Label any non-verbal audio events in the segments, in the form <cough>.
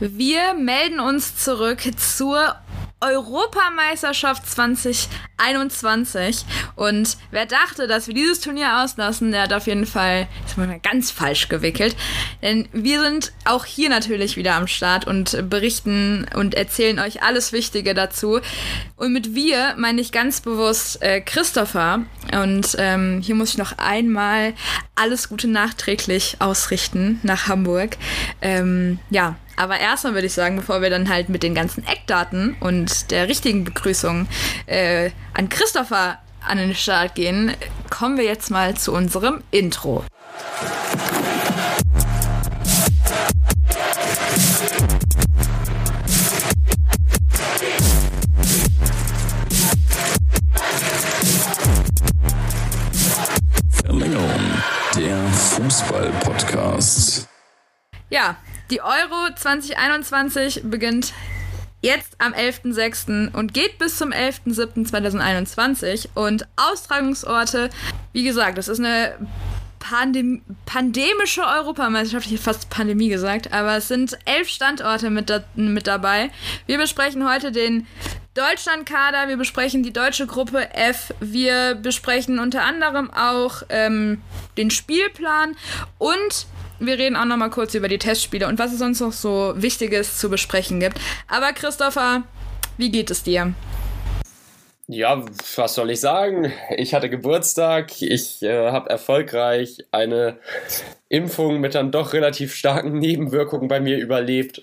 Wir melden uns zurück zur Europameisterschaft 2021. Und wer dachte, dass wir dieses Turnier auslassen, der hat auf jeden Fall ganz falsch gewickelt. Denn wir sind auch hier natürlich wieder am Start und berichten und erzählen euch alles Wichtige dazu. Und mit wir meine ich ganz bewusst äh, Christopher. Und ähm, hier muss ich noch einmal alles Gute nachträglich ausrichten nach Hamburg. Ähm, ja, aber erstmal würde ich sagen, bevor wir dann halt mit den ganzen Eckdaten und der richtigen Begrüßung äh, an Christopher an den Start gehen, kommen wir jetzt mal zu unserem Intro. Verlängerung, der Fußball-Podcast. Ja, die Euro 2021 beginnt jetzt am 11.06. und geht bis zum 11.07.2021. Und Austragungsorte, wie gesagt, das ist eine Pandem pandemische Europameisterschaft, ich hätte fast Pandemie gesagt, aber es sind elf Standorte mit, da mit dabei. Wir besprechen heute den Deutschlandkader, wir besprechen die deutsche Gruppe F, wir besprechen unter anderem auch ähm, den Spielplan und wir reden auch noch mal kurz über die Testspiele und was es sonst noch so Wichtiges zu besprechen gibt. Aber Christopher, wie geht es dir? Ja, was soll ich sagen? Ich hatte Geburtstag, ich äh, habe erfolgreich eine Impfung mit dann doch relativ starken Nebenwirkungen bei mir überlebt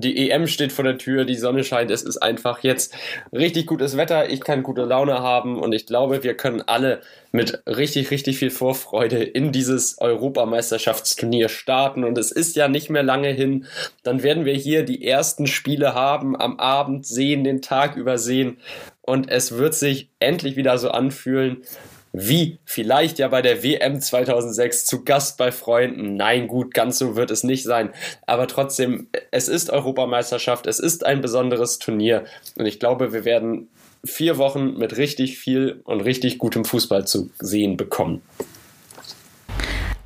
die EM steht vor der Tür, die Sonne scheint, es ist einfach jetzt richtig gutes Wetter, ich kann gute Laune haben und ich glaube, wir können alle mit richtig, richtig viel Vorfreude in dieses Europameisterschaftsturnier starten und es ist ja nicht mehr lange hin, dann werden wir hier die ersten Spiele haben, am Abend sehen, den Tag übersehen und es wird sich endlich wieder so anfühlen, wie vielleicht ja bei der WM 2006 zu Gast bei Freunden. Nein, gut, ganz so wird es nicht sein. Aber trotzdem, es ist Europameisterschaft, es ist ein besonderes Turnier. Und ich glaube, wir werden vier Wochen mit richtig viel und richtig gutem Fußball zu sehen bekommen.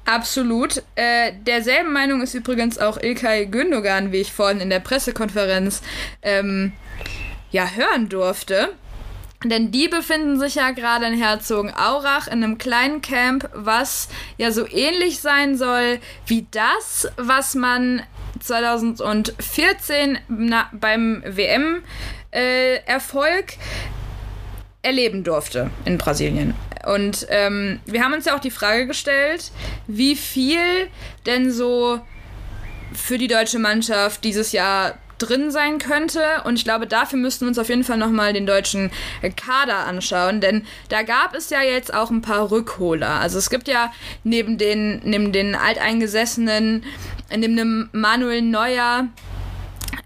Absolut. Äh, derselben Meinung ist übrigens auch Ilkay Gündogan, wie ich vorhin in der Pressekonferenz ähm, ja hören durfte. Denn die befinden sich ja gerade in Herzogenaurach in einem kleinen Camp, was ja so ähnlich sein soll wie das, was man 2014 na, beim WM-Erfolg äh, erleben durfte in Brasilien. Und ähm, wir haben uns ja auch die Frage gestellt, wie viel denn so für die deutsche Mannschaft dieses Jahr drin sein könnte. Und ich glaube, dafür müssten wir uns auf jeden Fall nochmal den deutschen Kader anschauen, denn da gab es ja jetzt auch ein paar Rückholer. Also es gibt ja neben den, neben den Alteingesessenen, neben einem Manuel Neuer,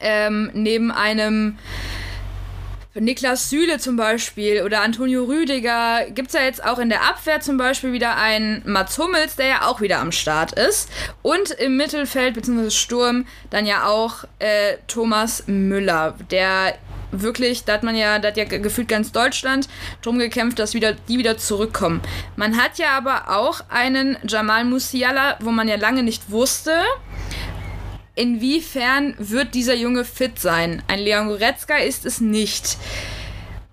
ähm, neben einem Niklas Süle zum Beispiel oder Antonio Rüdiger gibt es ja jetzt auch in der Abwehr zum Beispiel wieder einen Mats Hummels, der ja auch wieder am Start ist. Und im Mittelfeld bzw. Sturm dann ja auch äh, Thomas Müller, der wirklich, da hat man ja, da hat ja gefühlt ganz Deutschland drum gekämpft, dass wieder, die wieder zurückkommen. Man hat ja aber auch einen Jamal Musiala, wo man ja lange nicht wusste, inwiefern wird dieser Junge fit sein? Ein Leon Goretzka ist es nicht.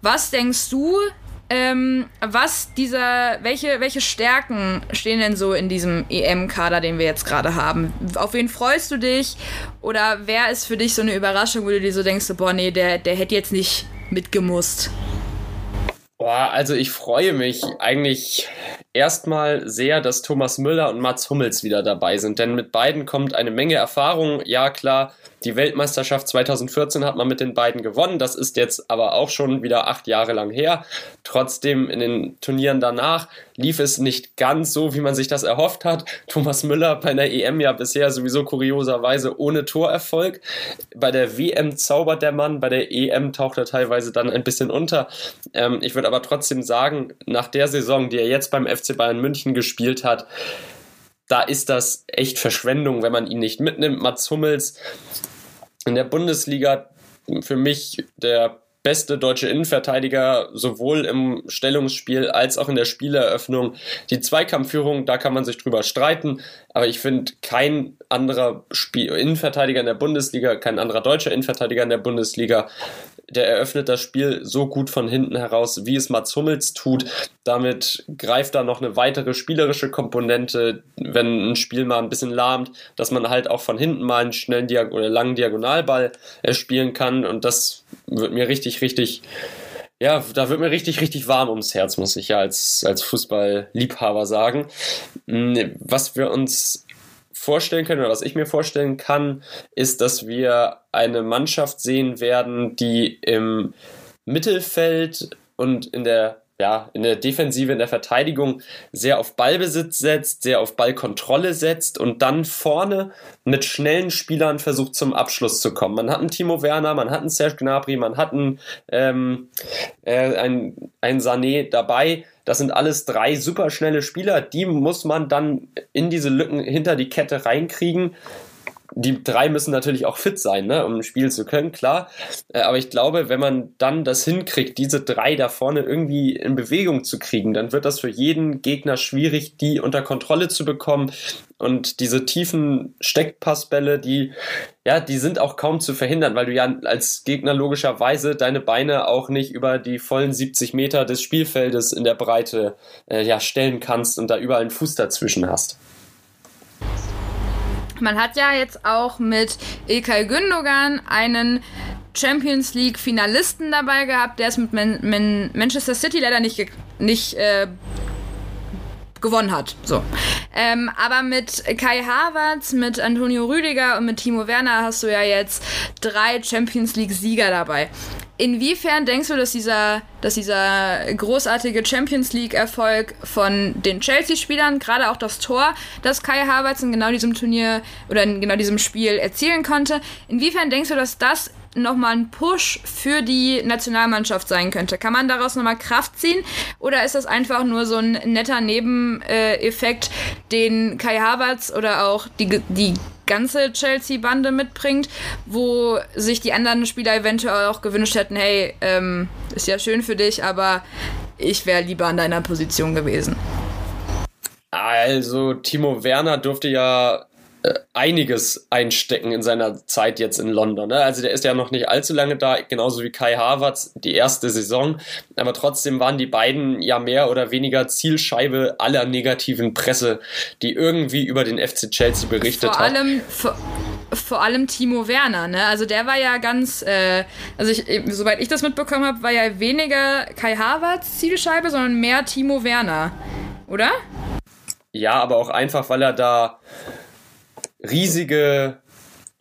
Was denkst du, ähm, was dieser, welche, welche Stärken stehen denn so in diesem EM-Kader, den wir jetzt gerade haben? Auf wen freust du dich? Oder wer ist für dich so eine Überraschung, wo du dir so denkst, boah, nee, der, der hätte jetzt nicht mitgemusst? Boah, also ich freue mich eigentlich erstmal sehr, dass Thomas Müller und Mats Hummels wieder dabei sind, denn mit beiden kommt eine Menge Erfahrung. Ja, klar, die Weltmeisterschaft 2014 hat man mit den beiden gewonnen. Das ist jetzt aber auch schon wieder acht Jahre lang her. Trotzdem in den Turnieren danach lief es nicht ganz so, wie man sich das erhofft hat. Thomas Müller bei der EM ja bisher sowieso kurioserweise ohne Torerfolg. Bei der WM zaubert der Mann, bei der EM taucht er teilweise dann ein bisschen unter. Ähm, ich würde aber trotzdem sagen, nach der Saison, die er jetzt beim FC Bayern München gespielt hat, da ist das echt Verschwendung, wenn man ihn nicht mitnimmt. Mats Hummels in der Bundesliga für mich der beste deutsche Innenverteidiger, sowohl im Stellungsspiel als auch in der Spieleröffnung. Die Zweikampfführung, da kann man sich drüber streiten, aber ich finde, kein anderer Spiel Innenverteidiger in der Bundesliga, kein anderer deutscher Innenverteidiger in der Bundesliga der eröffnet das Spiel so gut von hinten heraus, wie es Mats Hummels tut. Damit greift da noch eine weitere spielerische Komponente, wenn ein Spiel mal ein bisschen lahmt, dass man halt auch von hinten mal einen schnellen Diag oder langen Diagonalball äh, spielen kann. Und das wird mir richtig, richtig ja, da wird mir richtig, richtig warm ums Herz, muss ich ja als, als Fußballliebhaber sagen. Hm, was wir uns vorstellen können oder was ich mir vorstellen kann, ist, dass wir eine Mannschaft sehen werden, die im Mittelfeld und in der ja, in der Defensive, in der Verteidigung sehr auf Ballbesitz setzt, sehr auf Ballkontrolle setzt und dann vorne mit schnellen Spielern versucht zum Abschluss zu kommen. Man hat einen Timo Werner, man hat einen Serge Gnabry, man hat einen, ähm, äh, einen, einen Sané dabei, das sind alles drei superschnelle Spieler, die muss man dann in diese Lücken hinter die Kette reinkriegen. Die drei müssen natürlich auch fit sein, ne, um spielen zu können, klar. Äh, aber ich glaube, wenn man dann das hinkriegt, diese drei da vorne irgendwie in Bewegung zu kriegen, dann wird das für jeden Gegner schwierig, die unter Kontrolle zu bekommen. Und diese tiefen Steckpassbälle, die, ja, die sind auch kaum zu verhindern, weil du ja als Gegner logischerweise deine Beine auch nicht über die vollen 70 Meter des Spielfeldes in der Breite äh, ja, stellen kannst und da überall einen Fuß dazwischen hast. Man hat ja jetzt auch mit Ilkay Gündogan einen Champions League Finalisten dabei gehabt, der es mit Man Man Manchester City leider nicht, nicht äh, gewonnen hat. So. Ähm, aber mit Kai Havertz, mit Antonio Rüdiger und mit Timo Werner hast du ja jetzt drei Champions League-Sieger dabei. Inwiefern denkst du, dass dieser, dass dieser großartige Champions League-Erfolg von den Chelsea-Spielern, gerade auch das Tor, das Kai Havertz in genau diesem Turnier oder in genau diesem Spiel erzielen konnte, inwiefern denkst du, dass das nochmal ein Push für die Nationalmannschaft sein könnte? Kann man daraus nochmal Kraft ziehen? Oder ist das einfach nur so ein netter Nebeneffekt, den Kai Havertz oder auch die, die ganze Chelsea-Bande mitbringt, wo sich die anderen Spieler eventuell auch gewünscht hätten, hey, ähm, ist ja schön für dich, aber ich wäre lieber an deiner Position gewesen. Also, Timo Werner durfte ja einiges einstecken in seiner Zeit jetzt in London. Ne? Also der ist ja noch nicht allzu lange da, genauso wie Kai Havertz die erste Saison. Aber trotzdem waren die beiden ja mehr oder weniger Zielscheibe aller negativen Presse, die irgendwie über den FC Chelsea berichtet vor hat. Allem, vor, vor allem Timo Werner, ne? Also der war ja ganz, äh, also ich, soweit ich das mitbekommen habe, war ja weniger Kai Havertz Zielscheibe, sondern mehr Timo Werner, oder? Ja, aber auch einfach, weil er da riesige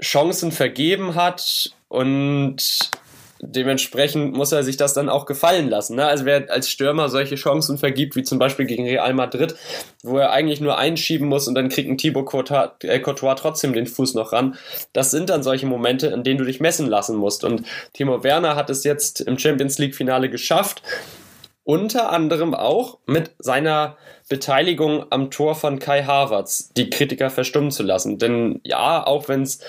Chancen vergeben hat und dementsprechend muss er sich das dann auch gefallen lassen. Ne? Also wer als Stürmer solche Chancen vergibt, wie zum Beispiel gegen Real Madrid, wo er eigentlich nur einschieben muss und dann kriegt ein Thibaut Courtois, äh, Courtois trotzdem den Fuß noch ran, das sind dann solche Momente, in denen du dich messen lassen musst. Und Timo Werner hat es jetzt im Champions League Finale geschafft, unter anderem auch mit seiner Beteiligung am Tor von Kai Havertz die Kritiker verstummen zu lassen. Denn ja, auch wenn es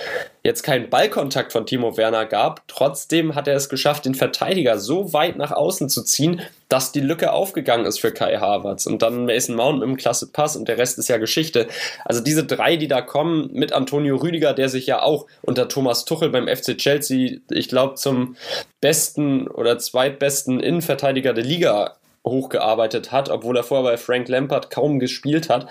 jetzt keinen Ballkontakt von Timo Werner gab, trotzdem hat er es geschafft, den Verteidiger so weit nach außen zu ziehen, dass die Lücke aufgegangen ist für Kai Havertz. Und dann Mason Mount mit dem klasse Pass und der Rest ist ja Geschichte. Also diese drei, die da kommen, mit Antonio Rüdiger, der sich ja auch unter Thomas Tuchel beim FC Chelsea, ich glaube, zum besten oder zweitbesten Innenverteidiger der Liga hochgearbeitet hat, obwohl er vorher bei Frank Lampard kaum gespielt hat.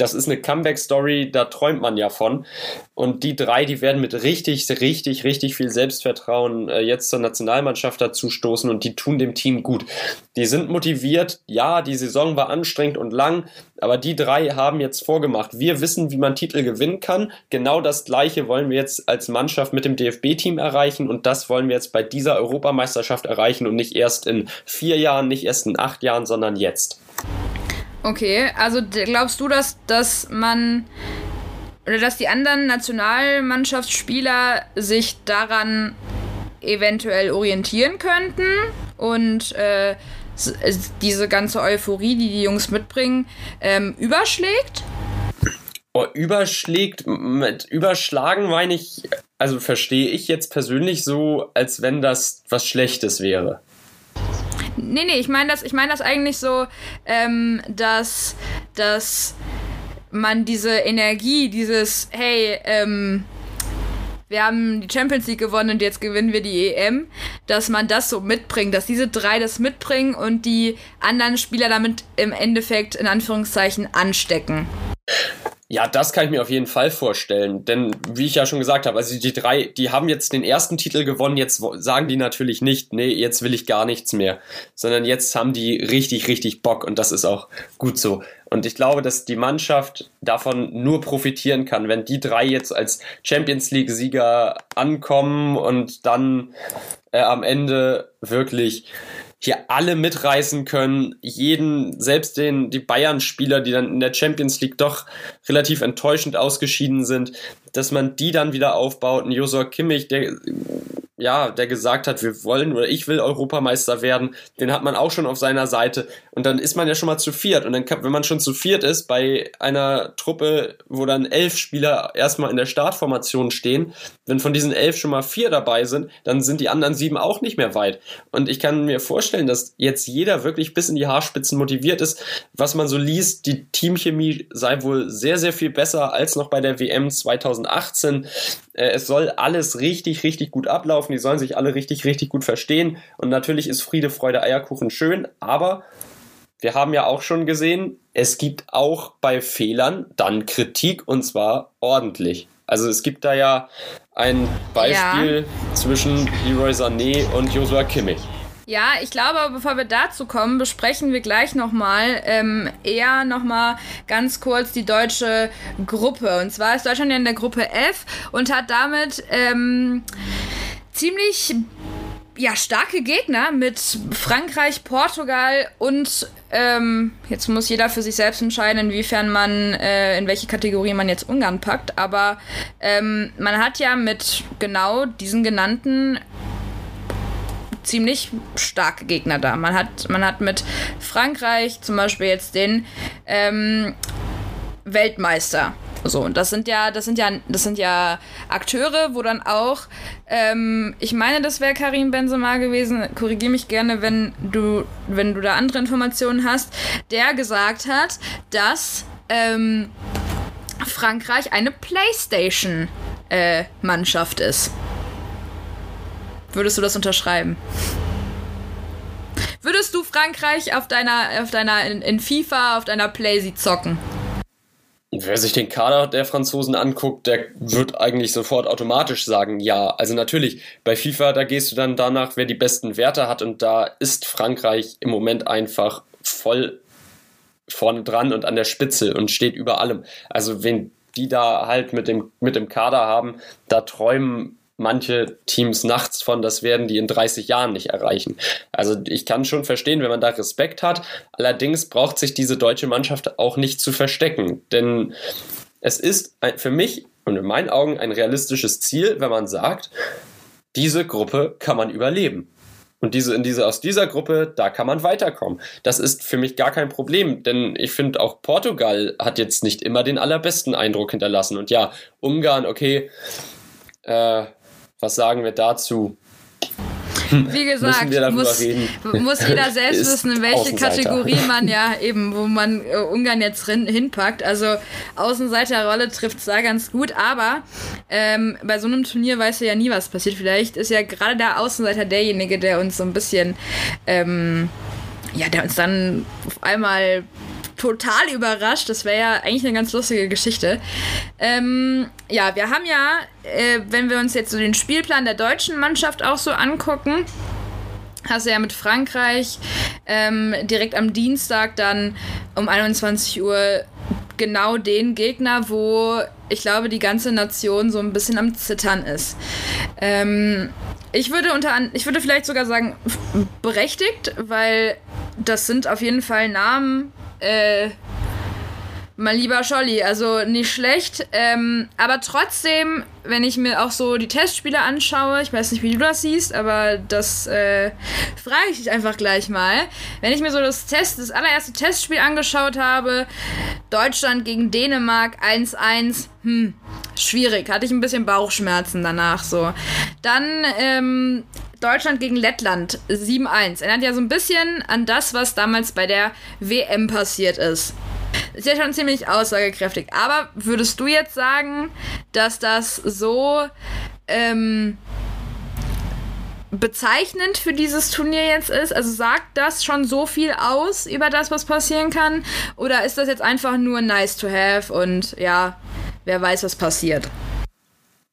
Das ist eine Comeback-Story, da träumt man ja von. Und die drei, die werden mit richtig, richtig, richtig viel Selbstvertrauen äh, jetzt zur Nationalmannschaft dazu stoßen und die tun dem Team gut. Die sind motiviert. Ja, die Saison war anstrengend und lang, aber die drei haben jetzt vorgemacht. Wir wissen, wie man Titel gewinnen kann. Genau das Gleiche wollen wir jetzt als Mannschaft mit dem DFB-Team erreichen und das wollen wir jetzt bei dieser Europameisterschaft erreichen und nicht erst in vier Jahren, nicht erst in acht Jahren, sondern jetzt. Okay, also glaubst du, dass, dass man oder dass die anderen Nationalmannschaftsspieler sich daran eventuell orientieren könnten und äh, diese ganze Euphorie, die die Jungs mitbringen, ähm, überschlägt? Oh, überschlägt, mit überschlagen meine ich also verstehe ich jetzt persönlich so, als wenn das was Schlechtes wäre. Nee, nee, ich meine das, ich meine das eigentlich so, ähm, dass, dass man diese Energie, dieses, hey, ähm, wir haben die Champions League gewonnen und jetzt gewinnen wir die EM, dass man das so mitbringt, dass diese drei das mitbringen und die anderen Spieler damit im Endeffekt in Anführungszeichen anstecken. Ja, das kann ich mir auf jeden Fall vorstellen. Denn wie ich ja schon gesagt habe, also die drei, die haben jetzt den ersten Titel gewonnen, jetzt sagen die natürlich nicht, nee, jetzt will ich gar nichts mehr. Sondern jetzt haben die richtig, richtig Bock und das ist auch gut so. Und ich glaube, dass die Mannschaft davon nur profitieren kann, wenn die drei jetzt als Champions League-Sieger ankommen und dann äh, am Ende wirklich hier alle mitreißen können, jeden, selbst den, die Bayern-Spieler, die dann in der Champions League doch relativ enttäuschend ausgeschieden sind, dass man die dann wieder aufbaut. Ein Josua Kimmich, der ja, der gesagt hat, wir wollen oder ich will Europameister werden, den hat man auch schon auf seiner Seite. Und dann ist man ja schon mal zu viert. Und dann, wenn man schon zu viert ist, bei einer Truppe, wo dann elf Spieler erstmal in der Startformation stehen, wenn von diesen elf schon mal vier dabei sind, dann sind die anderen sieben auch nicht mehr weit. Und ich kann mir vorstellen, dass jetzt jeder wirklich bis in die Haarspitzen motiviert ist. Was man so liest, die Teamchemie sei wohl sehr, sehr viel besser als noch bei der WM 2018. Äh, es soll alles richtig, richtig gut ablaufen. Die sollen sich alle richtig, richtig gut verstehen. Und natürlich ist Friede, Freude, Eierkuchen schön, aber wir haben ja auch schon gesehen, es gibt auch bei Fehlern dann Kritik und zwar ordentlich. Also es gibt da ja ein Beispiel ja. zwischen Leroy Sané und Joshua Kimmich. Ja, ich glaube, bevor wir dazu kommen, besprechen wir gleich nochmal ähm, eher nochmal ganz kurz die deutsche Gruppe. Und zwar ist Deutschland ja in der Gruppe F und hat damit ähm, ziemlich ja, starke Gegner mit Frankreich, Portugal und ähm, jetzt muss jeder für sich selbst entscheiden, inwiefern man, äh, in welche Kategorie man jetzt Ungarn packt. Aber ähm, man hat ja mit genau diesen genannten ziemlich starke Gegner da. Man hat, man hat mit Frankreich zum Beispiel jetzt den ähm, Weltmeister. So, und das sind ja, das sind ja, das sind ja Akteure, wo dann auch, ähm, ich meine, das wäre Karim Benzema gewesen, korrigiere mich gerne, wenn du, wenn du da andere Informationen hast, der gesagt hat, dass ähm, Frankreich eine Playstation-Mannschaft äh, ist. Würdest du das unterschreiben? Würdest du Frankreich auf deiner, auf deiner in, in FIFA, auf deiner Playsee zocken? Wer sich den Kader der Franzosen anguckt, der wird eigentlich sofort automatisch sagen, ja. Also natürlich, bei FIFA, da gehst du dann danach, wer die besten Werte hat und da ist Frankreich im Moment einfach voll vorne dran und an der Spitze und steht über allem. Also wenn die da halt mit dem, mit dem Kader haben, da träumen manche Teams nachts von, das werden die in 30 Jahren nicht erreichen. Also ich kann schon verstehen, wenn man da Respekt hat. Allerdings braucht sich diese deutsche Mannschaft auch nicht zu verstecken, denn es ist für mich und in meinen Augen ein realistisches Ziel, wenn man sagt, diese Gruppe kann man überleben. Und diese, in diese, aus dieser Gruppe, da kann man weiterkommen. Das ist für mich gar kein Problem, denn ich finde auch Portugal hat jetzt nicht immer den allerbesten Eindruck hinterlassen. Und ja, Ungarn, okay, äh, was sagen wir dazu? Wie gesagt, muss, muss, jeder <laughs> selbst wissen, in welche Kategorie man ja eben, wo man äh, Ungarn jetzt drin, hinpackt. Also Außenseiterrolle trifft es da ganz gut, aber ähm, bei so einem Turnier weißt du ja nie, was passiert. Vielleicht ist ja gerade der Außenseiter derjenige, der uns so ein bisschen, ähm, ja, der uns dann auf einmal total überrascht. Das wäre ja eigentlich eine ganz lustige Geschichte. Ähm, ja, wir haben ja, äh, wenn wir uns jetzt so den Spielplan der deutschen Mannschaft auch so angucken, hast du ja mit Frankreich ähm, direkt am Dienstag dann um 21 Uhr genau den Gegner, wo ich glaube, die ganze Nation so ein bisschen am Zittern ist. Ähm, ich würde unter ich würde vielleicht sogar sagen berechtigt, weil das sind auf jeden Fall Namen, äh, Mein lieber Scholli, also nicht schlecht. Ähm, aber trotzdem, wenn ich mir auch so die Testspiele anschaue, ich weiß nicht, wie du das siehst, aber das äh, frage ich dich einfach gleich mal. Wenn ich mir so das Test, das allererste Testspiel angeschaut habe, Deutschland gegen Dänemark 1-1, hm, schwierig. Hatte ich ein bisschen Bauchschmerzen danach so. Dann ähm, Deutschland gegen Lettland 7-1. Erinnert ja so ein bisschen an das, was damals bei der WM passiert ist. Ist ja schon ziemlich aussagekräftig. Aber würdest du jetzt sagen, dass das so ähm, bezeichnend für dieses Turnier jetzt ist? Also sagt das schon so viel aus über das, was passieren kann? Oder ist das jetzt einfach nur nice to have und ja, wer weiß, was passiert?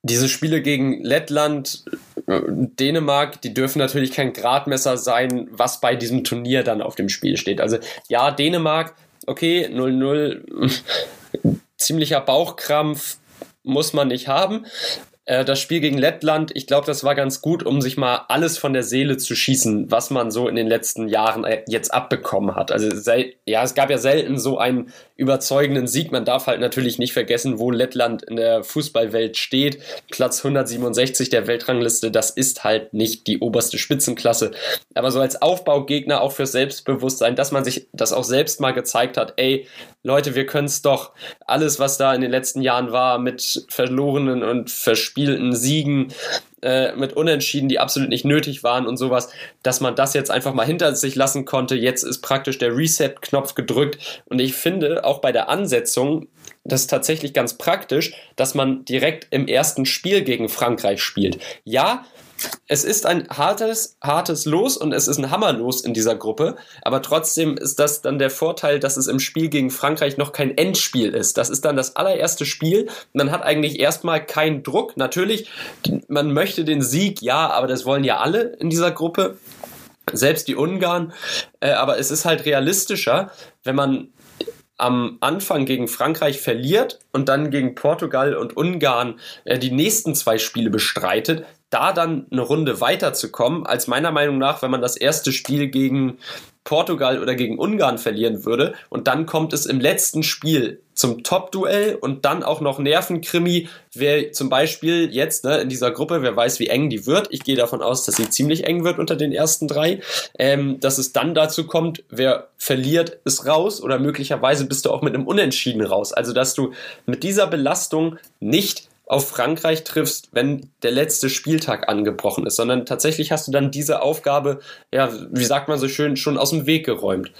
Diese Spiele gegen Lettland, Dänemark, die dürfen natürlich kein Gradmesser sein, was bei diesem Turnier dann auf dem Spiel steht. Also ja, Dänemark, okay, 0-0, <laughs> ziemlicher Bauchkrampf muss man nicht haben. Äh, das Spiel gegen Lettland, ich glaube, das war ganz gut, um sich mal alles von der Seele zu schießen, was man so in den letzten Jahren äh, jetzt abbekommen hat. Also ja, es gab ja selten so einen überzeugenden Sieg. Man darf halt natürlich nicht vergessen, wo Lettland in der Fußballwelt steht. Platz 167 der Weltrangliste, das ist halt nicht die oberste Spitzenklasse. Aber so als Aufbaugegner auch fürs Selbstbewusstsein, dass man sich das auch selbst mal gezeigt hat, ey, Leute, wir können es doch. Alles, was da in den letzten Jahren war mit verlorenen und verspielten Siegen, äh, mit Unentschieden, die absolut nicht nötig waren und sowas, dass man das jetzt einfach mal hinter sich lassen konnte. Jetzt ist praktisch der Reset-Knopf gedrückt und ich finde auch bei der Ansetzung, das ist tatsächlich ganz praktisch, dass man direkt im ersten Spiel gegen Frankreich spielt. Ja, es ist ein hartes, hartes Los und es ist ein Hammerlos in dieser Gruppe. Aber trotzdem ist das dann der Vorteil, dass es im Spiel gegen Frankreich noch kein Endspiel ist. Das ist dann das allererste Spiel. Man hat eigentlich erstmal keinen Druck. Natürlich, man möchte den Sieg, ja, aber das wollen ja alle in dieser Gruppe. Selbst die Ungarn. Äh, aber es ist halt realistischer, wenn man am Anfang gegen Frankreich verliert und dann gegen Portugal und Ungarn äh, die nächsten zwei Spiele bestreitet, da dann eine Runde weiterzukommen, als meiner Meinung nach, wenn man das erste Spiel gegen Portugal oder gegen Ungarn verlieren würde und dann kommt es im letzten Spiel zum Top-Duell und dann auch noch Nervenkrimi, wer zum Beispiel jetzt ne, in dieser Gruppe, wer weiß, wie eng die wird. Ich gehe davon aus, dass sie ziemlich eng wird unter den ersten drei. Ähm, dass es dann dazu kommt, wer verliert, ist raus oder möglicherweise bist du auch mit einem Unentschieden raus. Also, dass du mit dieser Belastung nicht auf Frankreich triffst, wenn der letzte Spieltag angebrochen ist, sondern tatsächlich hast du dann diese Aufgabe, ja, wie sagt man so schön, schon aus dem Weg geräumt.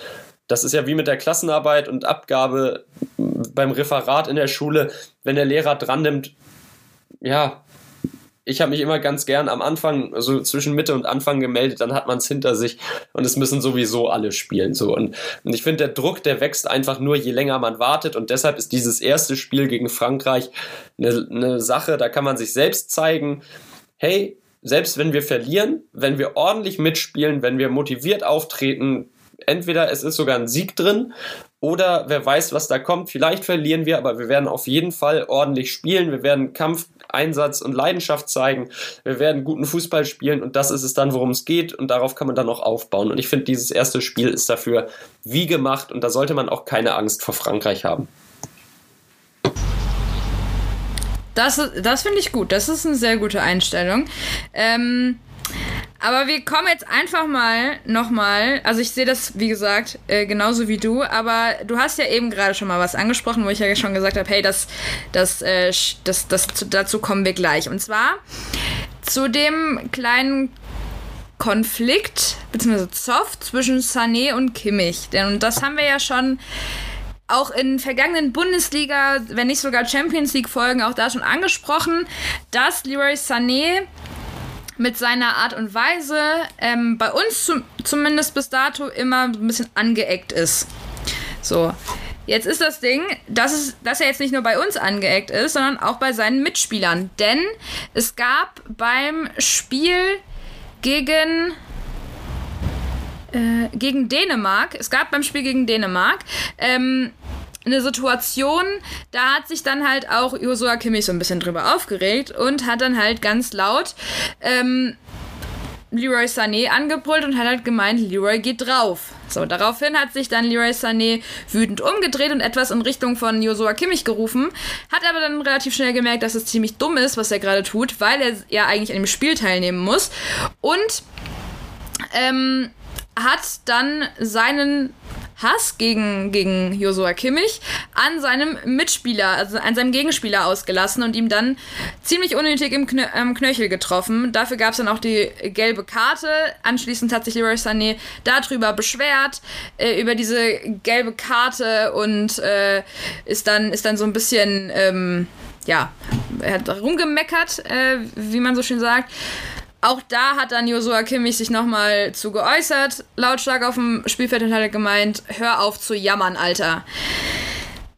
Das ist ja wie mit der Klassenarbeit und Abgabe beim Referat in der Schule, wenn der Lehrer dran nimmt, ja, ich habe mich immer ganz gern am Anfang, also zwischen Mitte und Anfang gemeldet, dann hat man es hinter sich und es müssen sowieso alle spielen. So. Und, und ich finde, der Druck, der wächst einfach nur, je länger man wartet. Und deshalb ist dieses erste Spiel gegen Frankreich eine, eine Sache, da kann man sich selbst zeigen, hey, selbst wenn wir verlieren, wenn wir ordentlich mitspielen, wenn wir motiviert auftreten, entweder es ist sogar ein Sieg drin oder wer weiß, was da kommt. Vielleicht verlieren wir, aber wir werden auf jeden Fall ordentlich spielen. Wir werden Kampf, Einsatz und Leidenschaft zeigen. Wir werden guten Fußball spielen und das ist es dann, worum es geht und darauf kann man dann auch aufbauen. Und ich finde, dieses erste Spiel ist dafür wie gemacht und da sollte man auch keine Angst vor Frankreich haben. Das, das finde ich gut. Das ist eine sehr gute Einstellung. Ähm, aber wir kommen jetzt einfach mal nochmal, also ich sehe das, wie gesagt, äh, genauso wie du, aber du hast ja eben gerade schon mal was angesprochen, wo ich ja schon gesagt habe, hey, das, das, äh, das, das, dazu kommen wir gleich. Und zwar zu dem kleinen Konflikt, beziehungsweise Zoff zwischen Sané und Kimmich. Denn das haben wir ja schon auch in vergangenen Bundesliga, wenn nicht sogar Champions League Folgen auch da schon angesprochen, dass Leroy Sané mit seiner Art und Weise ähm, bei uns zum, zumindest bis dato immer ein bisschen angeeckt ist. So. Jetzt ist das Ding, dass, es, dass er jetzt nicht nur bei uns angeeckt ist, sondern auch bei seinen Mitspielern. Denn es gab beim Spiel gegen äh, gegen Dänemark, es gab beim Spiel gegen Dänemark ähm, eine Situation, da hat sich dann halt auch Joshua Kimmich so ein bisschen drüber aufgeregt und hat dann halt ganz laut ähm, Leroy Sané angebrüllt und hat halt gemeint, Leroy geht drauf. So, daraufhin hat sich dann Leroy Sané wütend umgedreht und etwas in Richtung von Joshua Kimmich gerufen, hat aber dann relativ schnell gemerkt, dass es ziemlich dumm ist, was er gerade tut, weil er ja eigentlich an dem Spiel teilnehmen muss und ähm, hat dann seinen Hass gegen, gegen Joshua Kimmich an seinem Mitspieler, also an seinem Gegenspieler ausgelassen und ihm dann ziemlich unnötig im Knö ähm, Knöchel getroffen. Dafür gab es dann auch die gelbe Karte. Anschließend hat sich Leroy Sané darüber beschwert, äh, über diese gelbe Karte und äh, ist, dann, ist dann so ein bisschen, ähm, ja, er hat rumgemeckert, äh, wie man so schön sagt. Auch da hat dann Josua Kimmich sich nochmal zu geäußert, lautstark auf dem Spielfeld und hat gemeint, hör auf zu jammern, Alter.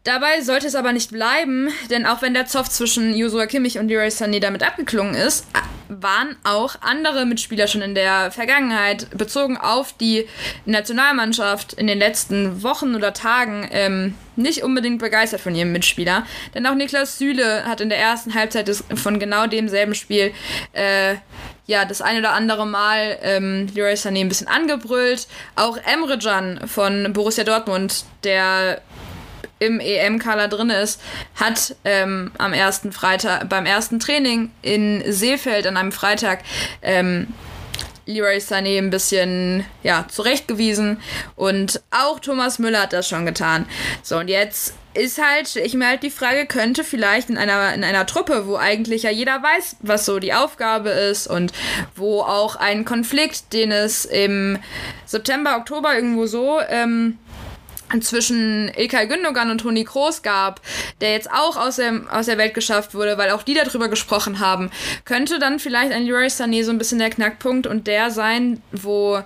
Dabei sollte es aber nicht bleiben, denn auch wenn der Zoff zwischen Josua Kimmich und Leroy Sané damit abgeklungen ist, waren auch andere Mitspieler schon in der Vergangenheit bezogen auf die Nationalmannschaft in den letzten Wochen oder Tagen ähm, nicht unbedingt begeistert von ihrem Mitspieler. Denn auch Niklas Süle hat in der ersten Halbzeit des, von genau demselben Spiel äh, ja, das ein oder andere Mal ähm, Leroy Sané ein bisschen angebrüllt. Auch Emre Can von Borussia Dortmund, der im EM-Kader drin ist, hat ähm, am ersten Freitag, beim ersten Training in Seefeld an einem Freitag ähm, Leroy Sané ein bisschen ja, zurechtgewiesen und auch Thomas Müller hat das schon getan. So, und jetzt ist halt, ich mir halt die Frage, könnte vielleicht in einer, in einer Truppe, wo eigentlich ja jeder weiß, was so die Aufgabe ist und wo auch ein Konflikt, den es im September, Oktober irgendwo so ähm, zwischen Ilkay Gündogan und Toni Kroos gab, der jetzt auch aus der, aus der Welt geschafft wurde, weil auch die darüber gesprochen haben, könnte dann vielleicht ein Leroy Sané so ein bisschen der Knackpunkt und der sein, wo,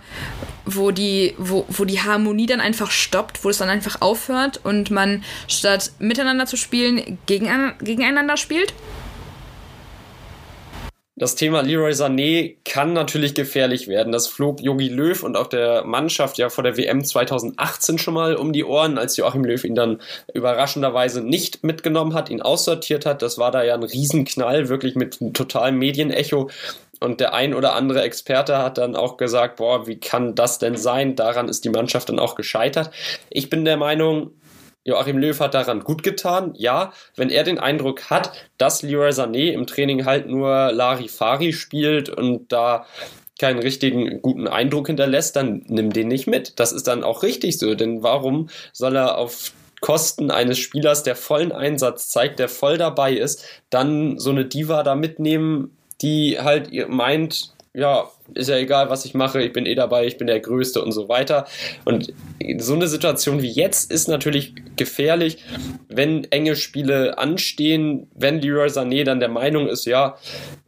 wo, die, wo, wo die Harmonie dann einfach stoppt, wo es dann einfach aufhört und man statt miteinander zu spielen, gegen, gegeneinander spielt? Das Thema Leroy Sané kann natürlich gefährlich werden. Das flog Jogi Löw und auch der Mannschaft ja vor der WM 2018 schon mal um die Ohren, als Joachim Löw ihn dann überraschenderweise nicht mitgenommen hat, ihn aussortiert hat. Das war da ja ein Riesenknall, wirklich mit einem totalen Medienecho. Und der ein oder andere Experte hat dann auch gesagt, boah, wie kann das denn sein? Daran ist die Mannschaft dann auch gescheitert. Ich bin der Meinung, Joachim Löw hat daran gut getan. Ja, wenn er den Eindruck hat, dass Leroy Sané im Training halt nur Larifari spielt und da keinen richtigen guten Eindruck hinterlässt, dann nimm den nicht mit. Das ist dann auch richtig so, denn warum soll er auf Kosten eines Spielers, der vollen Einsatz zeigt, der voll dabei ist, dann so eine Diva da mitnehmen, die halt meint, ja, ist ja egal, was ich mache, ich bin eh dabei, ich bin der Größte und so weiter. Und so eine Situation wie jetzt ist natürlich gefährlich, wenn enge Spiele anstehen, wenn Leroy Sané dann der Meinung ist, ja,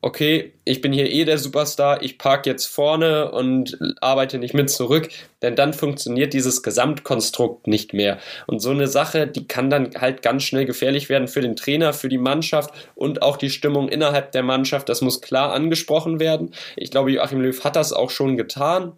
okay, ich bin hier eh der Superstar, ich park jetzt vorne und arbeite nicht mit zurück, denn dann funktioniert dieses Gesamtkonstrukt nicht mehr. Und so eine Sache, die kann dann halt ganz schnell gefährlich werden für den Trainer, für die Mannschaft und auch die Stimmung innerhalb der Mannschaft. Das muss klar angesprochen werden. Ich glaube, Joachim Löw hat das auch schon getan.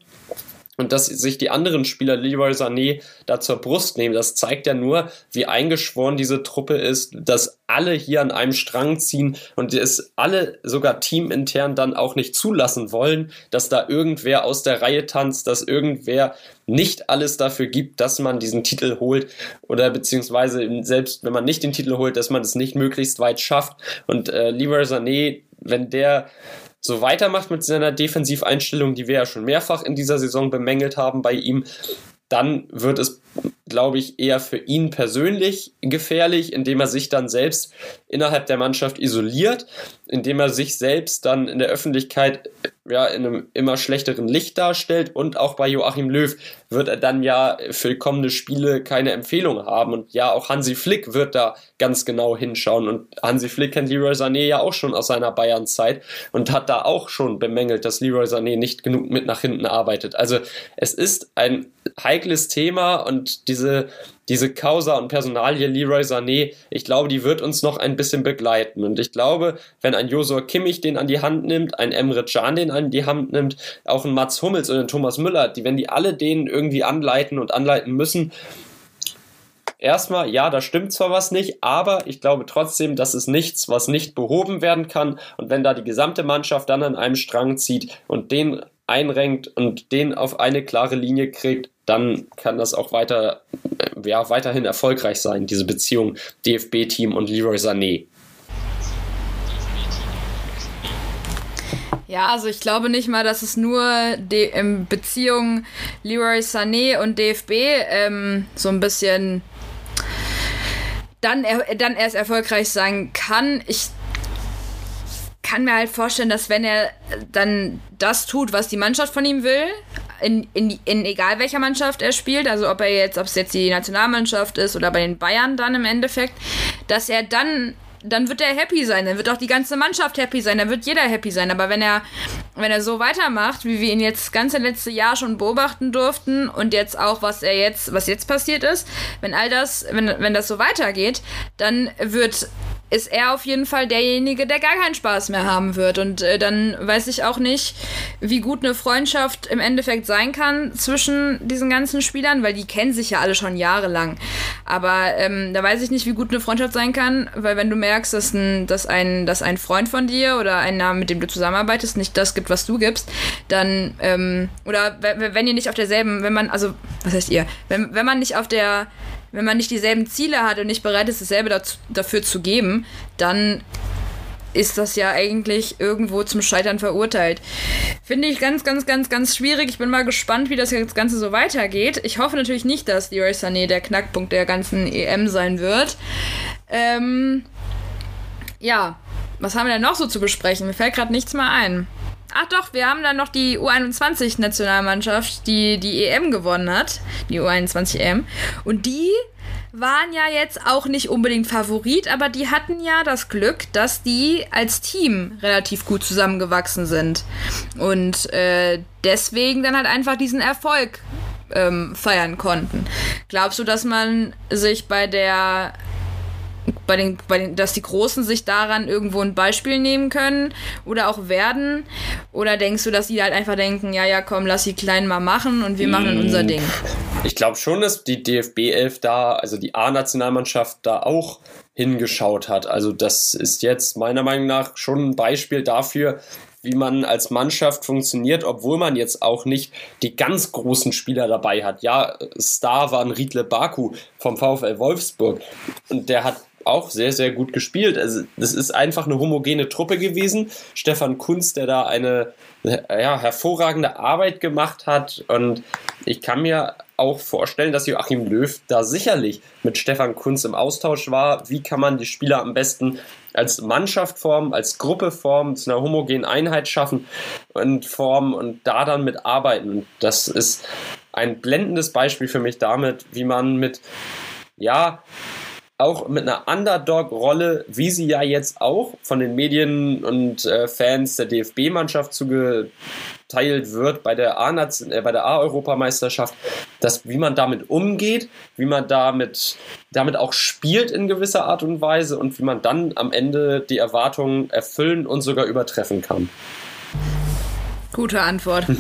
Und dass sich die anderen Spieler Leroy Sané da zur Brust nehmen, das zeigt ja nur, wie eingeschworen diese Truppe ist, dass alle hier an einem Strang ziehen und es alle sogar teamintern dann auch nicht zulassen wollen, dass da irgendwer aus der Reihe tanzt, dass irgendwer nicht alles dafür gibt, dass man diesen Titel holt oder beziehungsweise selbst wenn man nicht den Titel holt, dass man es nicht möglichst weit schafft. Und äh, Leroy Sané, wenn der so weitermacht mit seiner Defensiveinstellung, die wir ja schon mehrfach in dieser Saison bemängelt haben bei ihm, dann wird es, glaube ich, eher für ihn persönlich gefährlich, indem er sich dann selbst innerhalb der Mannschaft isoliert, indem er sich selbst dann in der Öffentlichkeit ja, in einem immer schlechteren Licht darstellt. Und auch bei Joachim Löw wird er dann ja für kommende Spiele keine Empfehlung haben. Und ja, auch Hansi Flick wird da ganz genau hinschauen. Und Hansi Flick kennt Leroy Sané ja auch schon aus seiner Bayern-Zeit und hat da auch schon bemängelt, dass Leroy Sané nicht genug mit nach hinten arbeitet. Also es ist ein heikles Thema und diese diese Causa und Personalie Leroy Sané, ich glaube, die wird uns noch ein bisschen begleiten. Und ich glaube, wenn ein Josua Kimmich den an die Hand nimmt, ein Emre Can den an die Hand nimmt, auch ein Mats Hummels und ein Thomas Müller, die, wenn die alle den irgendwie anleiten und anleiten müssen, erstmal, ja, da stimmt zwar was nicht, aber ich glaube trotzdem, das ist nichts, was nicht behoben werden kann. Und wenn da die gesamte Mannschaft dann an einem Strang zieht und den einrenkt und den auf eine klare Linie kriegt, dann kann das auch weiter, äh, ja, weiterhin erfolgreich sein, diese Beziehung DFB-Team und Leroy Sané. Ja, also ich glaube nicht mal, dass es nur die ähm, Beziehung Leroy Sané und DFB ähm, so ein bisschen dann, er, dann erst erfolgreich sein kann. Ich kann mir halt vorstellen, dass wenn er dann das tut, was die Mannschaft von ihm will, in, in, in egal welcher Mannschaft er spielt, also ob er jetzt, ob es jetzt die Nationalmannschaft ist oder bei den Bayern dann im Endeffekt, dass er dann dann wird er happy sein, dann wird auch die ganze Mannschaft happy sein, dann wird jeder happy sein. Aber wenn er, wenn er so weitermacht, wie wir ihn jetzt das ganze letzte Jahr schon beobachten durften und jetzt auch, was er jetzt, was jetzt passiert ist, wenn all das, wenn, wenn das so weitergeht, dann wird ist er auf jeden Fall derjenige, der gar keinen Spaß mehr haben wird. Und äh, dann weiß ich auch nicht, wie gut eine Freundschaft im Endeffekt sein kann zwischen diesen ganzen Spielern, weil die kennen sich ja alle schon jahrelang. Aber ähm, da weiß ich nicht, wie gut eine Freundschaft sein kann, weil wenn du merkst, dass ein, dass ein, dass ein Freund von dir oder einer, mit dem du zusammenarbeitest, nicht das gibt, was du gibst, dann, ähm, oder wenn ihr nicht auf derselben, wenn man, also, was heißt ihr, wenn, wenn man nicht auf der wenn man nicht dieselben Ziele hat und nicht bereit ist, dasselbe dazu, dafür zu geben, dann ist das ja eigentlich irgendwo zum Scheitern verurteilt. Finde ich ganz, ganz, ganz, ganz schwierig. Ich bin mal gespannt, wie das Ganze so weitergeht. Ich hoffe natürlich nicht, dass Leroy Sané der Knackpunkt der ganzen EM sein wird. Ähm, ja, was haben wir denn noch so zu besprechen? Mir fällt gerade nichts mehr ein. Ach doch, wir haben dann noch die U21-Nationalmannschaft, die die EM gewonnen hat. Die U21-EM. Und die waren ja jetzt auch nicht unbedingt Favorit, aber die hatten ja das Glück, dass die als Team relativ gut zusammengewachsen sind. Und äh, deswegen dann halt einfach diesen Erfolg ähm, feiern konnten. Glaubst du, dass man sich bei der bei den, bei den, dass die Großen sich daran irgendwo ein Beispiel nehmen können oder auch werden? Oder denkst du, dass die halt einfach denken, ja, ja, komm, lass die Kleinen mal machen und wir machen dann unser Ding? Ich glaube schon, dass die DFB 11 da, also die A-Nationalmannschaft da auch hingeschaut hat. Also das ist jetzt meiner Meinung nach schon ein Beispiel dafür, wie man als Mannschaft funktioniert, obwohl man jetzt auch nicht die ganz großen Spieler dabei hat. Ja, Star war ein Riedle Baku vom VfL Wolfsburg und der hat auch sehr, sehr gut gespielt. Also, das ist einfach eine homogene Truppe gewesen. Stefan Kunz, der da eine ja, hervorragende Arbeit gemacht hat. Und ich kann mir auch vorstellen, dass Joachim Löw da sicherlich mit Stefan Kunz im Austausch war. Wie kann man die Spieler am besten als Mannschaft formen, als Gruppe formen, zu einer homogenen Einheit schaffen und formen und da dann mit arbeiten. Das ist ein blendendes Beispiel für mich damit, wie man mit ja, auch mit einer Underdog-Rolle, wie sie ja jetzt auch von den Medien und äh, Fans der DFB-Mannschaft zugeteilt wird bei der A-Europameisterschaft, äh, wie man damit umgeht, wie man damit, damit auch spielt in gewisser Art und Weise und wie man dann am Ende die Erwartungen erfüllen und sogar übertreffen kann. Gute Antwort. <laughs>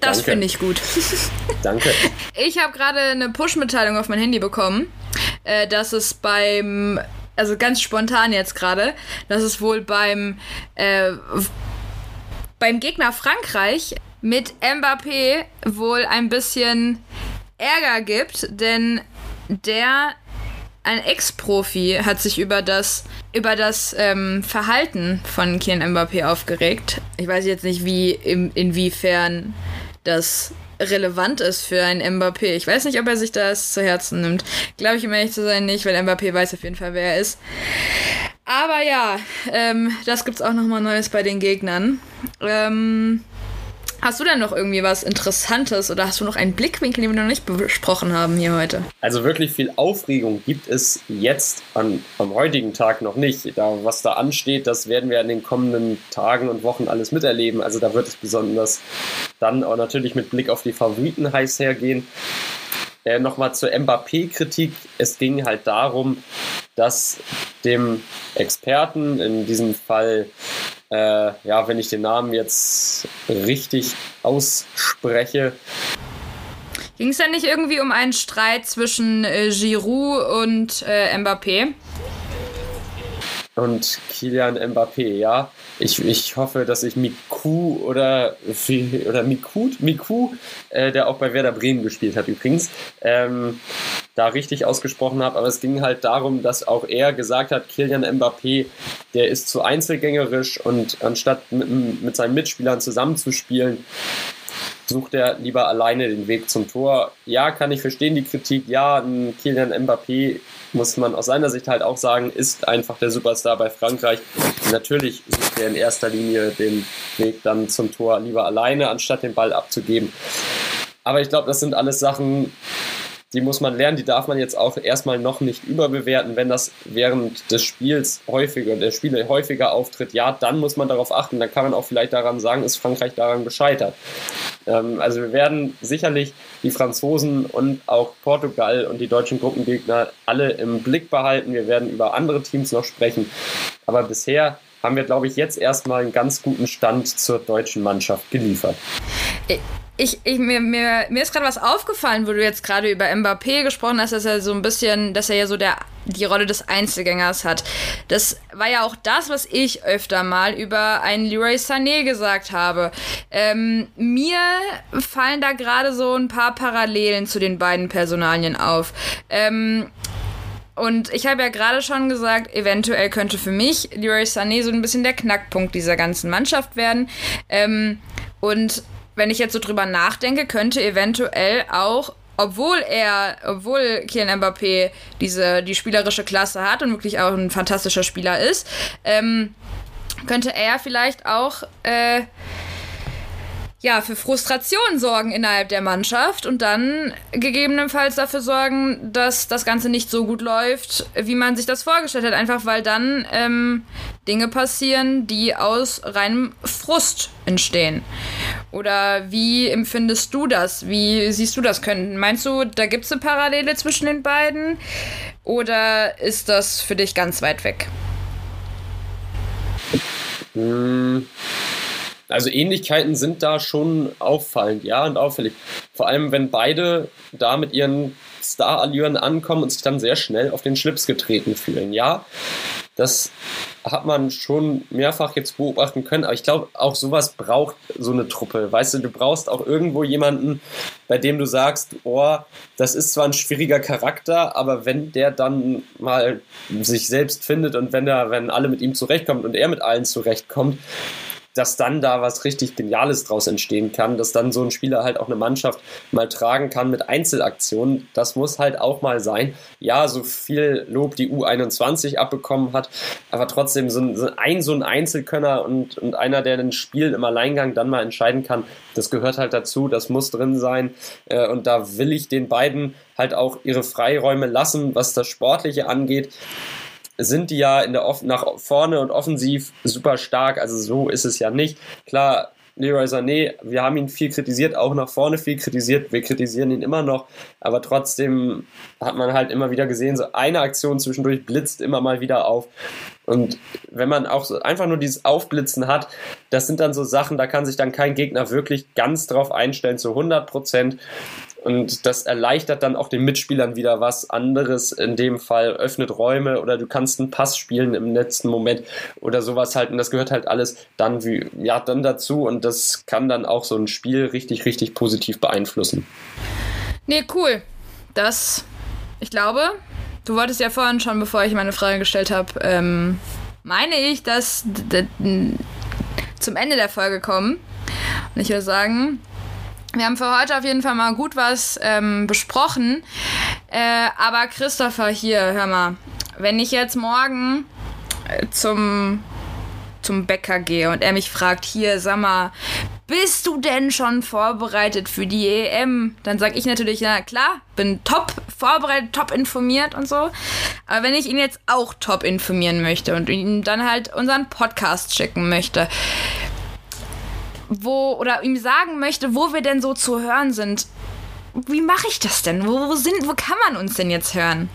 Das finde ich gut. <laughs> Danke. Ich habe gerade eine Push-Mitteilung auf mein Handy bekommen, äh, dass es beim, also ganz spontan jetzt gerade, dass es wohl beim, äh, beim Gegner Frankreich mit Mbappé wohl ein bisschen Ärger gibt, denn der ein Ex-Profi hat sich über das über das ähm, Verhalten von Kylian Mbappé aufgeregt. Ich weiß jetzt nicht, wie in, inwiefern das relevant ist für einen Mbappé. Ich weiß nicht, ob er sich das zu Herzen nimmt. Glaube ich, um ehrlich zu sein, nicht, weil Mbappé weiß auf jeden Fall, wer er ist. Aber ja, ähm, das gibt's auch nochmal Neues bei den Gegnern. Ähm, Hast du denn noch irgendwie was Interessantes oder hast du noch einen Blickwinkel, den wir noch nicht besprochen haben hier heute? Also wirklich viel Aufregung gibt es jetzt an, am heutigen Tag noch nicht. Da, was da ansteht, das werden wir in den kommenden Tagen und Wochen alles miterleben. Also da wird es besonders dann auch natürlich mit Blick auf die Favoriten heiß hergehen. Äh, Nochmal zur Mbappé-Kritik. Es ging halt darum, dass dem Experten, in diesem Fall äh, ja, wenn ich den Namen jetzt richtig ausspreche. Ging es denn nicht irgendwie um einen Streit zwischen äh, Giroud und äh, Mbappé? Und Kilian Mbappé, ja. Ich, ich hoffe, dass ich Miku oder, oder Mikut, Miku, äh, der auch bei Werder Bremen gespielt hat übrigens, ähm, da richtig ausgesprochen habe. Aber es ging halt darum, dass auch er gesagt hat, Kilian Mbappé, der ist zu einzelgängerisch und anstatt mit, mit seinen Mitspielern zusammenzuspielen, sucht er lieber alleine den Weg zum Tor. Ja, kann ich verstehen, die Kritik. Ja, ein Kilian Mbappé muss man aus seiner Sicht halt auch sagen, ist einfach der Superstar bei Frankreich. Natürlich sucht er in erster Linie den Weg dann zum Tor lieber alleine, anstatt den Ball abzugeben. Aber ich glaube, das sind alles Sachen, die muss man lernen, die darf man jetzt auch erstmal noch nicht überbewerten. Wenn das während des Spiels häufiger, der Spiele häufiger auftritt, ja, dann muss man darauf achten. Dann kann man auch vielleicht daran sagen, ist Frankreich daran gescheitert. Ähm, also wir werden sicherlich die Franzosen und auch Portugal und die deutschen Gruppengegner alle im Blick behalten. Wir werden über andere Teams noch sprechen. Aber bisher haben wir, glaube ich, jetzt erstmal einen ganz guten Stand zur deutschen Mannschaft geliefert. Ich, ich, mir, mir, mir ist gerade was aufgefallen, wo du jetzt gerade über Mbappé gesprochen hast, dass er so ein bisschen, dass er ja so der, die Rolle des Einzelgängers hat. Das war ja auch das, was ich öfter mal über einen Leroy Sané gesagt habe. Ähm, mir fallen da gerade so ein paar Parallelen zu den beiden Personalien auf. Ähm, und ich habe ja gerade schon gesagt, eventuell könnte für mich Leroy Sané so ein bisschen der Knackpunkt dieser ganzen Mannschaft werden. Ähm, und wenn ich jetzt so drüber nachdenke, könnte eventuell auch obwohl er, obwohl Kylian Mbappé diese, die spielerische Klasse hat und wirklich auch ein fantastischer Spieler ist, ähm, könnte er vielleicht auch äh, ja, für Frustration sorgen innerhalb der Mannschaft und dann gegebenenfalls dafür sorgen, dass das Ganze nicht so gut läuft, wie man sich das vorgestellt hat. Einfach weil dann ähm, Dinge passieren, die aus reinem Frust entstehen. Oder wie empfindest du das? Wie siehst du das? Können? Meinst du, da gibt es eine Parallele zwischen den beiden? Oder ist das für dich ganz weit weg? Mmh. Also Ähnlichkeiten sind da schon auffallend, ja, und auffällig. Vor allem, wenn beide da mit ihren Star-Allüren ankommen und sich dann sehr schnell auf den Schlips getreten fühlen. Ja, das hat man schon mehrfach jetzt beobachten können, aber ich glaube, auch sowas braucht so eine Truppe. Weißt du, du brauchst auch irgendwo jemanden, bei dem du sagst, oh, das ist zwar ein schwieriger Charakter, aber wenn der dann mal sich selbst findet und wenn er, wenn alle mit ihm zurechtkommen und er mit allen zurechtkommt, dass dann da was richtig Geniales draus entstehen kann, dass dann so ein Spieler halt auch eine Mannschaft mal tragen kann mit Einzelaktionen. Das muss halt auch mal sein. Ja, so viel Lob die U21 abbekommen hat, aber trotzdem so ein, so ein Einzelkönner und, und einer, der ein Spiel im Alleingang dann mal entscheiden kann, das gehört halt dazu, das muss drin sein. Äh, und da will ich den beiden halt auch ihre Freiräume lassen, was das Sportliche angeht sind die ja in der nach vorne und offensiv super stark. Also so ist es ja nicht. Klar, Leroy Sané, wir haben ihn viel kritisiert, auch nach vorne viel kritisiert. Wir kritisieren ihn immer noch, aber trotzdem hat man halt immer wieder gesehen, so eine Aktion zwischendurch blitzt immer mal wieder auf. Und wenn man auch so einfach nur dieses Aufblitzen hat, das sind dann so Sachen, da kann sich dann kein Gegner wirklich ganz drauf einstellen zu 100 Prozent. Und das erleichtert dann auch den Mitspielern wieder was anderes. In dem Fall öffnet Räume oder du kannst einen Pass spielen im letzten Moment oder sowas halt. Und das gehört halt alles dann wie, ja, dann dazu. Und das kann dann auch so ein Spiel richtig, richtig positiv beeinflussen. Nee, cool. Das, ich glaube, du wolltest ja vorhin schon, bevor ich meine Frage gestellt habe, ähm, meine ich, dass zum Ende der Folge kommen. Und ich würde sagen, wir haben für heute auf jeden Fall mal gut was ähm, besprochen. Äh, aber Christopher, hier, hör mal. Wenn ich jetzt morgen äh, zum, zum Bäcker gehe und er mich fragt, hier, sag mal, bist du denn schon vorbereitet für die EM? Dann sage ich natürlich, ja klar, bin top vorbereitet, top informiert und so. Aber wenn ich ihn jetzt auch top informieren möchte und ihm dann halt unseren Podcast schicken möchte, wo oder ihm sagen möchte, wo wir denn so zu hören sind. Wie mache ich das denn? Wo, wo, sind, wo kann man uns denn jetzt hören?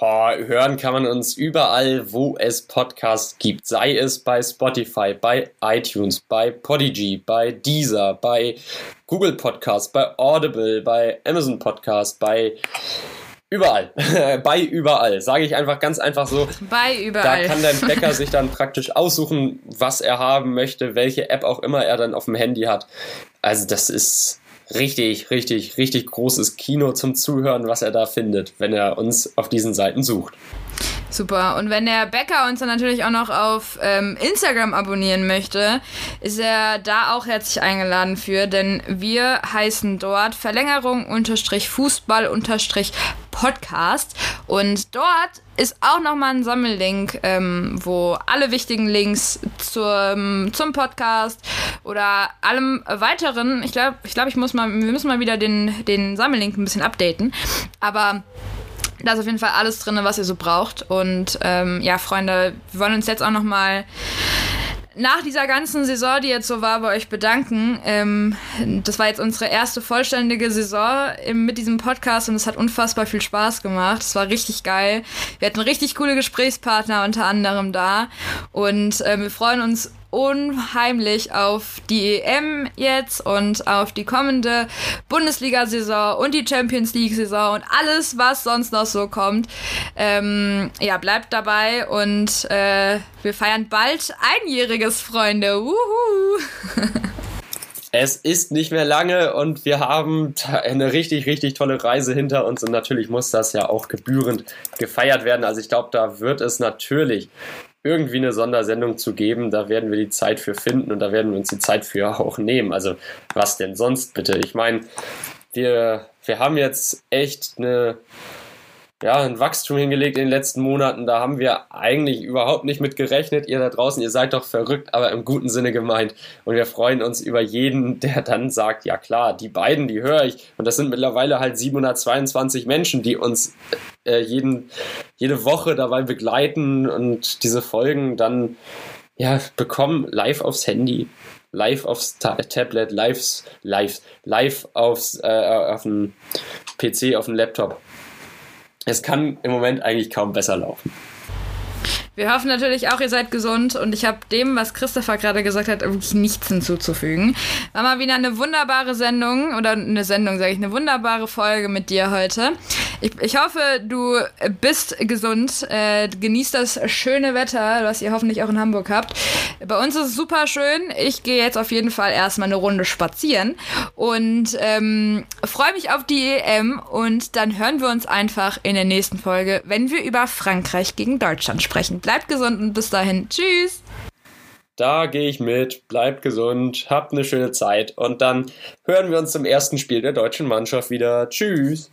Oh, hören kann man uns überall, wo es Podcasts gibt. Sei es bei Spotify, bei iTunes, bei Podigy, bei Deezer, bei Google Podcasts, bei Audible, bei Amazon Podcasts, bei Überall. <laughs> Bei überall. Sage ich einfach ganz einfach so. Bei überall. Da kann dein Bäcker <laughs> sich dann praktisch aussuchen, was er haben möchte, welche App auch immer er dann auf dem Handy hat. Also das ist richtig, richtig, richtig großes Kino zum Zuhören, was er da findet, wenn er uns auf diesen Seiten sucht. Super. Und wenn der Bäcker uns dann natürlich auch noch auf ähm, Instagram abonnieren möchte, ist er da auch herzlich eingeladen für, denn wir heißen dort Verlängerung unterstrich Fußball unterstrich Podcast. Und dort ist auch nochmal ein Sammellink, ähm, wo alle wichtigen Links zum, zum Podcast oder allem weiteren, ich glaube, ich, glaub, ich muss mal, wir müssen mal wieder den, den Sammellink ein bisschen updaten. Aber da ist auf jeden Fall alles drin, was ihr so braucht. Und ähm, ja, Freunde, wir wollen uns jetzt auch nochmal nach dieser ganzen Saison, die jetzt so war, bei euch bedanken. Ähm, das war jetzt unsere erste vollständige Saison im, mit diesem Podcast und es hat unfassbar viel Spaß gemacht. Es war richtig geil. Wir hatten richtig coole Gesprächspartner unter anderem da und äh, wir freuen uns unheimlich auf die EM jetzt und auf die kommende Bundesliga-Saison und die Champions League-Saison und alles, was sonst noch so kommt. Ähm, ja, bleibt dabei und äh, wir feiern bald Einjähriges, Freunde. Wuhu! Es ist nicht mehr lange und wir haben eine richtig, richtig tolle Reise hinter uns und natürlich muss das ja auch gebührend gefeiert werden. Also ich glaube, da wird es natürlich irgendwie eine Sondersendung zu geben. Da werden wir die Zeit für finden und da werden wir uns die Zeit für auch nehmen. Also was denn sonst bitte? Ich meine, wir, wir haben jetzt echt eine ja, ein Wachstum hingelegt in den letzten Monaten. Da haben wir eigentlich überhaupt nicht mit gerechnet. Ihr da draußen, ihr seid doch verrückt, aber im guten Sinne gemeint. Und wir freuen uns über jeden, der dann sagt, ja klar, die beiden, die höre ich. Und das sind mittlerweile halt 722 Menschen, die uns äh, jeden, jede Woche dabei begleiten und diese Folgen dann ja, bekommen live aufs Handy live aufs Ta Tablet, live, live, live aufs, äh, auf dem PC, auf dem Laptop es kann im Moment eigentlich kaum besser laufen. Wir hoffen natürlich auch, ihr seid gesund und ich habe dem, was Christopher gerade gesagt hat, wirklich nichts hinzuzufügen. War mal wieder eine wunderbare Sendung oder eine Sendung, sage ich, eine wunderbare Folge mit dir heute. Ich, ich hoffe, du bist gesund, äh, genießt das schöne Wetter, was ihr hoffentlich auch in Hamburg habt. Bei uns ist es super schön. Ich gehe jetzt auf jeden Fall erstmal eine Runde spazieren und ähm, freue mich auf die EM und dann hören wir uns einfach in der nächsten Folge, wenn wir über Frankreich gegen Deutschland sprechen. Bleibt gesund und bis dahin. Tschüss. Da gehe ich mit. Bleibt gesund. Habt eine schöne Zeit. Und dann hören wir uns zum ersten Spiel der deutschen Mannschaft wieder. Tschüss.